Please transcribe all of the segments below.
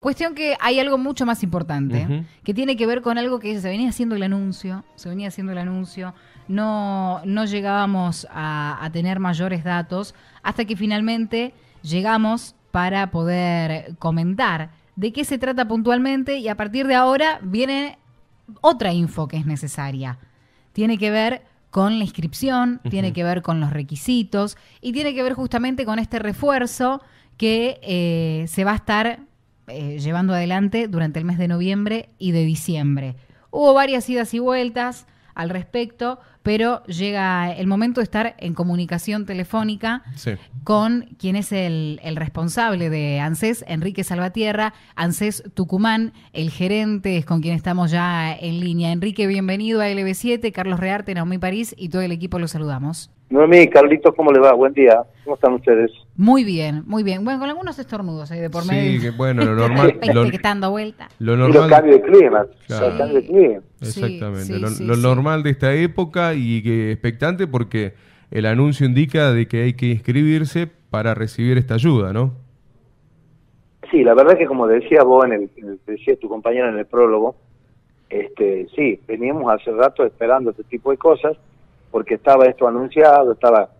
Cuestión que hay algo mucho más importante, que tiene que ver con algo que se venía haciendo el anuncio, se venía haciendo el anuncio, no, no llegábamos a, tener mayores datos hasta que finalmente llegamos para poder comentar de qué se trata puntualmente y a partir de ahora viene otra info que es necesaria. Tiene que ver con la inscripción, tiene que ver con los requisitos y tiene que ver justamente con este refuerzo que eh, se va a estar eh, llevando adelante durante el mes de noviembre y de diciembre. Hubo varias idas y vueltas al respecto, pero llega el momento de estar en comunicación telefónica con quien es el, responsable de ANSES, Enrique Salvatierra, ANSES Tucumán, el gerente es con quien estamos ya en línea. Enrique, bienvenido a LB7, Carlos Rearte, Naomi París y todo el equipo los saludamos. Noemí, Carlitos, ¿cómo le va? Buen día. ¿Cómo están ustedes? Muy bien, muy bien. Bueno, con algunos estornudos ahí de por medio. Sí, que bueno, lo normal. lo, que está dando vuelta. Lo normal. Y cambio de clima. cambio de clima. Exactamente. lo, normal de esta época y que expectante porque el anuncio indica de que hay que inscribirse para recibir esta ayuda, ¿no? Sí, la verdad que como decía vos, en el, decía tu compañera en el prólogo, este, sí, veníamos hace rato esperando este tipo de cosas porque estaba esto anunciado, estaba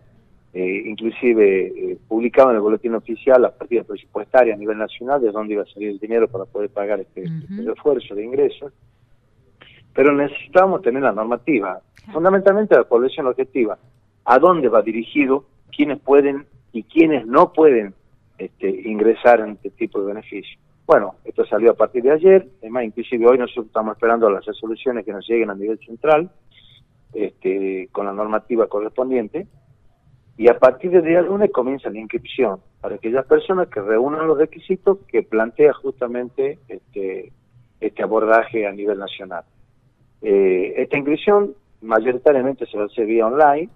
eh, inclusive eh, publicado en el boletín oficial las partidas presupuestarias a nivel nacional de dónde iba a salir el dinero para poder pagar este, este refuerzo de ingresos. Pero necesitamos tener la normativa, fundamentalmente la población objetiva, a dónde va dirigido, quiénes pueden y quiénes no pueden este, ingresar en este tipo de beneficios. Bueno, esto salió a partir de ayer, además inclusive hoy nosotros estamos esperando las resoluciones que nos lleguen a nivel central, este, con la normativa correspondiente, y a partir del día lunes comienza la inscripción para aquellas personas que reúnan los requisitos que plantea justamente este, este abordaje a nivel nacional. Eh, esta inscripción mayoritariamente se va a hacer vía online,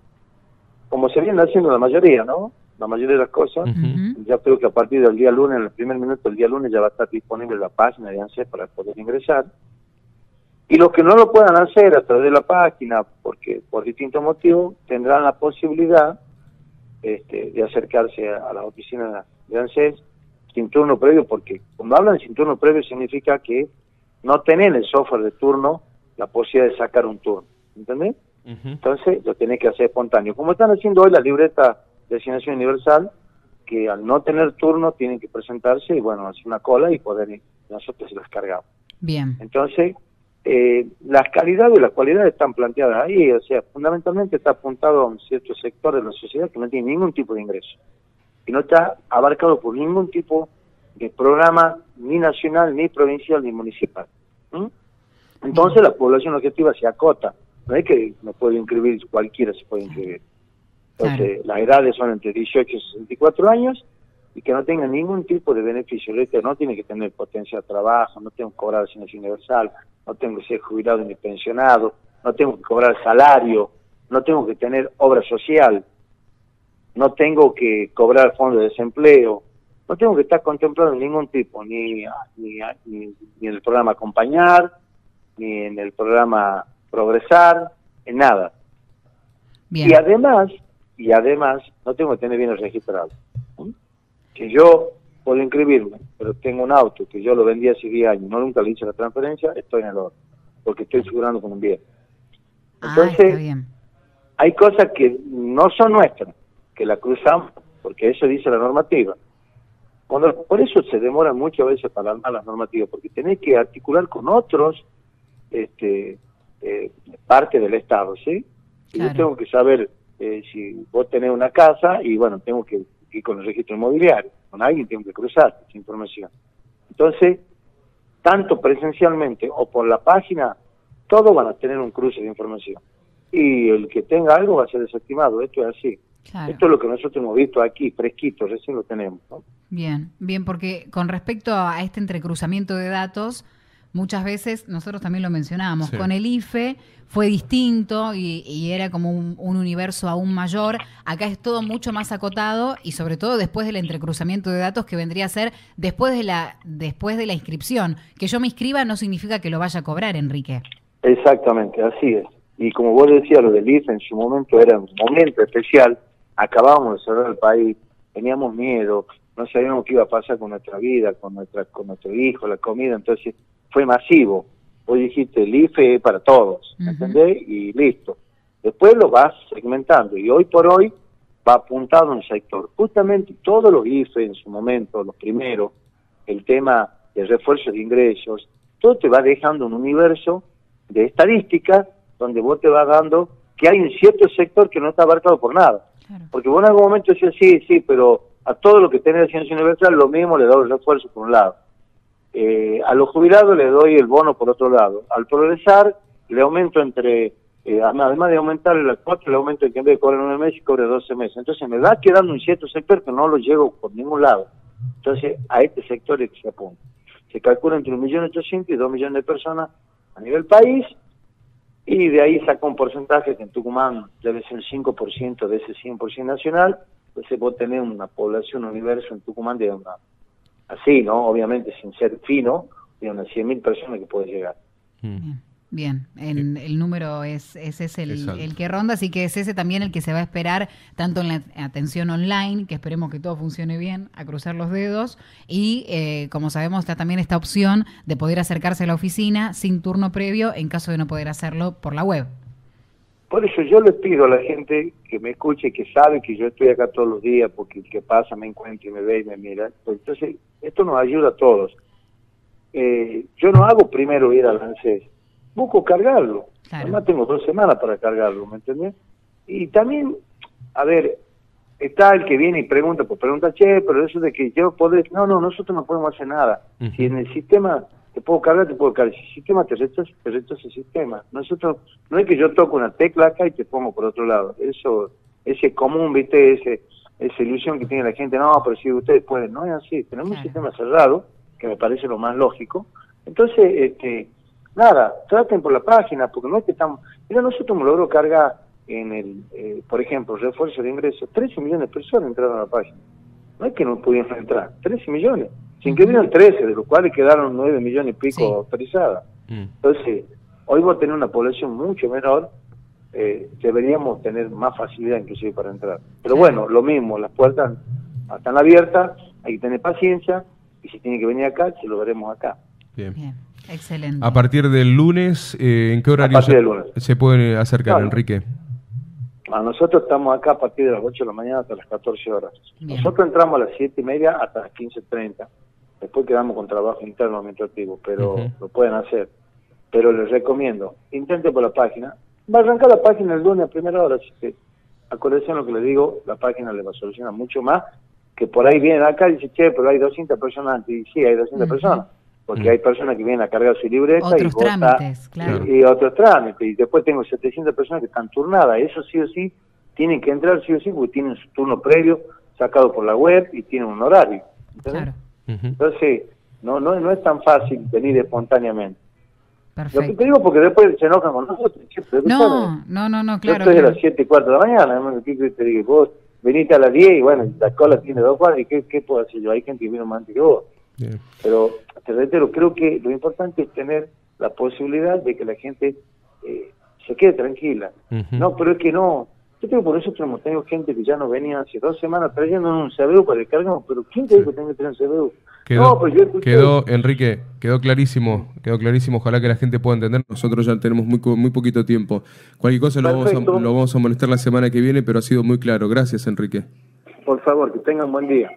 como se viene haciendo la mayoría, ¿no? La mayoría de las cosas. Ya creo que a partir del día lunes, en el primer minuto del día lunes, ya va a estar disponible la página de ANSES para poder ingresar. Y los que no lo puedan hacer a través de la página, porque por distintos motivos, tendrán la posibilidad este, de acercarse a, la oficina de ANSES sin turno previo, porque cuando hablan sin turno previo significa que no tienen el software de turno la posibilidad de sacar un turno, ¿entendés? Entonces lo tenés que hacer espontáneo. Como están haciendo hoy la libreta de asignación universal, que al no tener turno tienen que presentarse y bueno, hacer una cola y poder nosotros se las cargamos. Bien. Entonces, eh, las calidades y las cualidades están planteadas ahí, o sea, fundamentalmente está apuntado a un cierto sector de la sociedad que no tiene ningún tipo de ingreso y no está abarcado por ningún tipo de programa ni nacional, ni provincial, ni municipal. Entonces la población objetiva se acota, no es que no puede inscribir cualquiera, se puede inscribir. Entonces las edades son entre 18 y 64 años y que no tengan ningún tipo de beneficio. No tiene que tener potencia de trabajo, no tengo que cobrar asignación universal, no tengo que ser jubilado ni pensionado, no tengo que cobrar salario, no tengo que tener obra social, no tengo que cobrar fondo de desempleo, no tengo que estar contemplado en ningún tipo, ni, ni, ni, en el programa Acompañar, ni en el programa Progresar, en nada. Y además, y además, no tengo que tener bienes registrados. Que yo puedo inscribirme, pero tengo un auto que yo lo vendí hace 10 años, no nunca le hice la transferencia, estoy en el oro, porque estoy asegurando con un bien. Ah, Entonces, hay cosas que no son nuestras, que la cruzamos, porque eso dice la normativa. Cuando, por eso se demora muchas veces para armar las normativas, porque tenés que articular con otros este, eh, parte del Estado, ¿sí? Y yo tengo que saber eh, si vos tenés una casa y bueno, tengo que ir con el registro inmobiliario con alguien tengo que cruzar esa información. Entonces, tanto presencialmente o por la página, todos van a tener un cruce de información. Y el que tenga algo va a ser desestimado, esto es así. Esto es lo que nosotros hemos visto aquí, fresquito, recién lo tenemos. Bien, bien, porque con respecto a este entrecruzamiento de datos, muchas veces, nosotros también lo mencionábamos, con el IFE fue distinto y, era como un, universo aún mayor. Acá es todo mucho más acotado y sobre todo después del entrecruzamiento de datos que vendría a ser después de la, después de la inscripción. Que yo me inscriba no significa que lo vaya a cobrar, Enrique. Exactamente, así es. Y como vos decías, lo del IFE en su momento era un momento especial. Acabábamos de cerrar el país, teníamos miedo, no sabíamos qué iba a pasar con nuestra vida, con nuestra con nuestro hijo, la comida, entonces fue masivo. Vos dijiste, el IFE es para todos, ¿entendés? Y listo. Después lo vas segmentando y hoy por hoy va apuntado en el sector. Justamente todos los IFE en su momento, los primeros, el tema de refuerzo de ingresos, todo te va dejando un universo de estadísticas donde vos te vas dando que hay un cierto sector que no está abarcado por nada. Porque vos en algún momento decías, sí, sí, pero a todo lo que tiene de ciencia universal lo mismo le doy el refuerzo por un lado. Eh, a los jubilados le doy el bono por otro lado. Al progresar le aumento entre, eh, además de aumentar el cuatro, le aumento que en vez de cobrar nueve meses, cobre 12 meses. Entonces me va quedando un cierto sector que no lo llego por ningún lado. Entonces a este sector es que se apunta. Se calcula entre 1.800.000 y 2 millones de personas a nivel país y de ahí saca un porcentaje que en Tucumán debe ser el 5% de ese 100% nacional, entonces vos tenés una población, un universo en Tucumán de una, así, ¿no? Obviamente sin ser fino, de unas 100.000 personas que puede llegar. Mm. Bien, el número es, ese es el, el, que ronda, así que es ese también el que se va a esperar tanto en la atención online, que esperemos que todo funcione bien, a cruzar los dedos, y eh, como sabemos está también esta opción de poder acercarse a la oficina sin turno previo en caso de no poder hacerlo por la web. Por eso yo les pido a la gente que me escuche, que sabe que yo estoy acá todos los días, porque el que pasa me encuentra y me ve y me mira. Pues entonces, esto nos ayuda a todos. Eh, yo no hago primero ir al ANSES busco cargarlo. Además tengo dos semanas para cargarlo, ¿me entendés? Y también, a ver, está el que viene y pregunta, pues pregunta, che, pero eso de que yo podés, no, no, nosotros no podemos hacer nada. Si en el sistema te puedo cargar, te puedo cargar. Si sistema te rechaza, te rechaza el sistema. Nosotros, no es que yo toco una tecla acá y te pongo por otro lado. Eso, ese común, viste, ese, esa ilusión que tiene la gente, no, pero si ustedes pueden, no es así. Tenemos un sistema cerrado, que me parece lo más lógico. Entonces, este, Nada, traten por la página, porque no es que estamos... Mira, nosotros me logró cargar en el, eh, por ejemplo, refuerzo de ingresos, 13 millones de personas entraron a la página. No es que no pudieran entrar, 13 millones. Sin que vieron 13, de los cuales quedaron 9 millones y pico autorizadas. Mm. Entonces, hoy va a tener una población mucho menor, eh, deberíamos tener más facilidad inclusive para entrar. Pero bueno, lo mismo, las puertas están abiertas, hay que tener paciencia, y si tiene que venir acá, se lo veremos acá. Bien. Excelente. A partir del lunes, eh, ¿en qué horario se, puede acercar, Enrique? A nosotros estamos acá a partir de las 8 de la mañana hasta las 14 horas. Nosotros entramos a las 7 y media hasta las 15.30. Después quedamos con trabajo interno administrativo, pero lo pueden hacer. Pero les recomiendo, intenten por la página. Va a arrancar la página el lunes a primera hora, así que acuérdense lo que les digo, la página le va a solucionar mucho más que por ahí vienen acá y dicen, che, pero hay 200 personas Y sí, hay 200 personas porque hay personas que vienen a cargar su libreta otros y, trámites, claro. y, otros trámites. Y después tengo 700 personas que están turnadas. Eso sí o sí tienen que entrar sí o sí porque tienen su turno previo sacado por la web y tienen un horario. Claro. Entonces, no, no, no es tan fácil venir espontáneamente. Perfecto. Lo que te digo porque después se enojan con nosotros. No, no, no, no, claro. Yo estoy a las 7 y 4 de la mañana. ¿Qué te digo? Vos veniste a las 10 y bueno, la cola tiene dos cuadras. ¿Y qué, qué puedo hacer yo? Hay gente que vino más antes que vos. Pero te reitero, creo que lo importante es tener la posibilidad de que la gente eh, se quede tranquila. No, pero es que no. Yo tengo por eso tenemos, tengo gente que ya no venía hace dos semanas trayendo un CBU para cargamos, pero ¿quién te dijo que tengo que tener un CBU? Quedó, no, quedó, Enrique, quedó clarísimo, quedó clarísimo. Ojalá que la gente pueda entender. Nosotros ya tenemos muy, muy poquito tiempo. Cualquier cosa lo vamos, a, lo vamos a molestar la semana que viene, pero ha sido muy claro. Gracias, Enrique. Por favor, que tengan buen día.